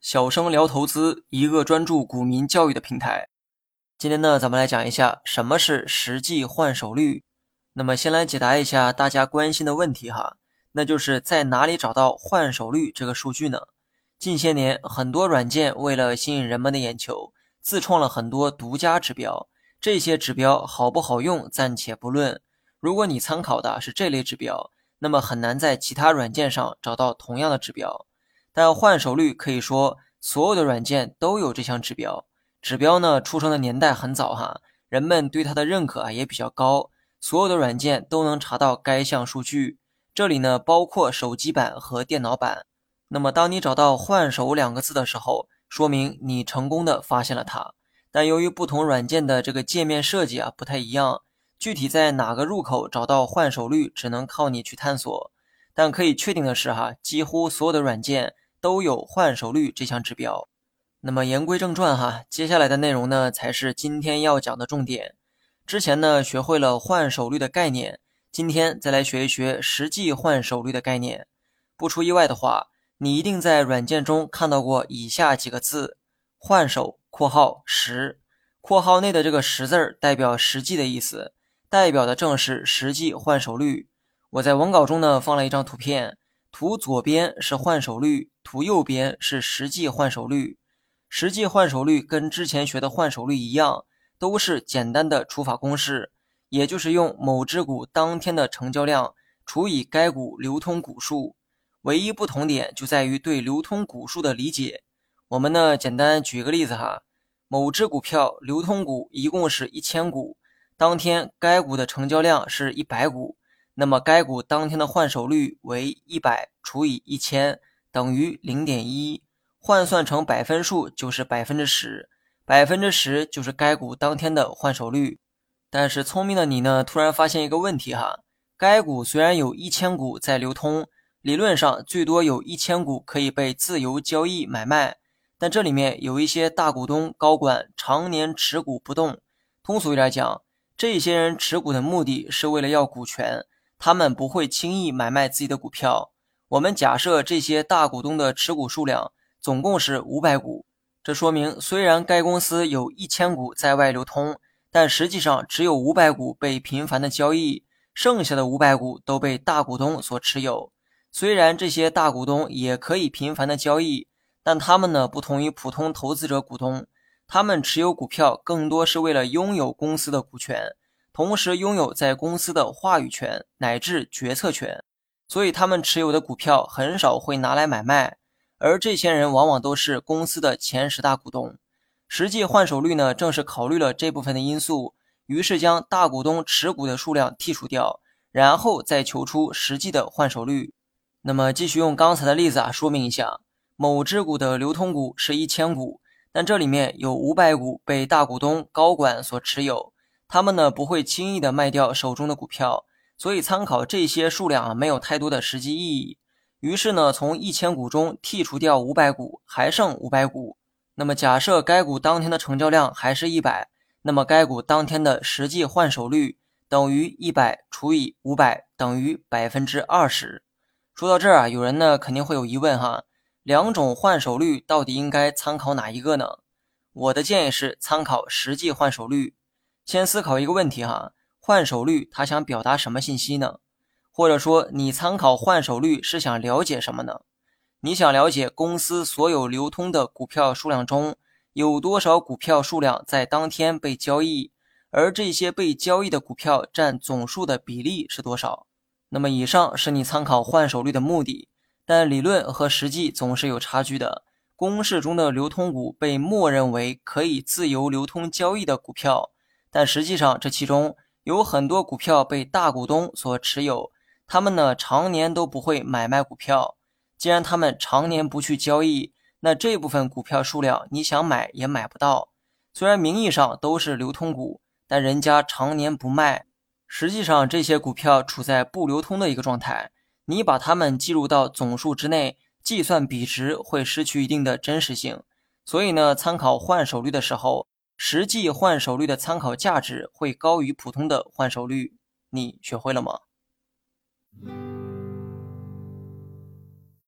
小生聊投资，一个专注股民教育的平台。今天呢，咱们来讲一下什么是实际换手率。那么，先来解答一下大家关心的问题哈，那就是在哪里找到换手率这个数据呢？近些年，很多软件为了吸引人们的眼球，自创了很多独家指标。这些指标好不好用暂且不论，如果你参考的是这类指标，那么很难在其他软件上找到同样的指标。但换手率可以说所有的软件都有这项指标。指标呢出生的年代很早哈，人们对它的认可啊也比较高，所有的软件都能查到该项数据。这里呢包括手机版和电脑版。那么当你找到“换手”两个字的时候，说明你成功的发现了它。但由于不同软件的这个界面设计啊不太一样，具体在哪个入口找到换手率，只能靠你去探索。但可以确定的是哈，几乎所有的软件。都有换手率这项指标。那么言归正传哈，接下来的内容呢才是今天要讲的重点。之前呢学会了换手率的概念，今天再来学一学实际换手率的概念。不出意外的话，你一定在软件中看到过以下几个字：换手（括号十）。括号内的这个十字儿代表实际的意思，代表的正是实际换手率。我在文稿中呢放了一张图片。图左边是换手率，图右边是实际换手率。实际换手率跟之前学的换手率一样，都是简单的除法公式，也就是用某只股当天的成交量除以该股流通股数。唯一不同点就在于对流通股数的理解。我们呢，简单举个例子哈，某只股票流通股一共是一千股，当天该股的成交量是一百股。那么该股当天的换手率为一百除以一千等于零点一，换算成百分数就是百分之十，百分之十就是该股当天的换手率。但是聪明的你呢，突然发现一个问题哈，该股虽然有一千股在流通，理论上最多有一千股可以被自由交易买卖，但这里面有一些大股东高管常年持股不动，通俗一点讲，这些人持股的目的是为了要股权。他们不会轻易买卖自己的股票。我们假设这些大股东的持股数量总共是五百股，这说明虽然该公司有一千股在外流通，但实际上只有五百股被频繁的交易，剩下的五百股都被大股东所持有。虽然这些大股东也可以频繁的交易，但他们呢不同于普通投资者股东，他们持有股票更多是为了拥有公司的股权。同时拥有在公司的话语权乃至决策权，所以他们持有的股票很少会拿来买卖，而这些人往往都是公司的前十大股东。实际换手率呢，正是考虑了这部分的因素，于是将大股东持股的数量剔除掉，然后再求出实际的换手率。那么继续用刚才的例子啊，说明一下，某只股的流通股是一千股，但这里面有五百股被大股东高管所持有。他们呢不会轻易的卖掉手中的股票，所以参考这些数量啊没有太多的实际意义。于是呢，从一千股中剔除掉五百股，还剩五百股。那么假设该股当天的成交量还是一百，那么该股当天的实际换手率等于一百除以五百等于百分之二十。说到这儿啊，有人呢肯定会有疑问哈，两种换手率到底应该参考哪一个呢？我的建议是参考实际换手率。先思考一个问题哈，换手率它想表达什么信息呢？或者说你参考换手率是想了解什么呢？你想了解公司所有流通的股票数量中有多少股票数量在当天被交易，而这些被交易的股票占总数的比例是多少？那么以上是你参考换手率的目的，但理论和实际总是有差距的。公式中的流通股被默认为可以自由流通交易的股票。但实际上，这其中有很多股票被大股东所持有，他们呢常年都不会买卖股票。既然他们常年不去交易，那这部分股票数量你想买也买不到。虽然名义上都是流通股，但人家常年不卖，实际上这些股票处在不流通的一个状态。你把它们计入到总数之内，计算比值会失去一定的真实性。所以呢，参考换手率的时候。实际换手率的参考价值会高于普通的换手率，你学会了吗？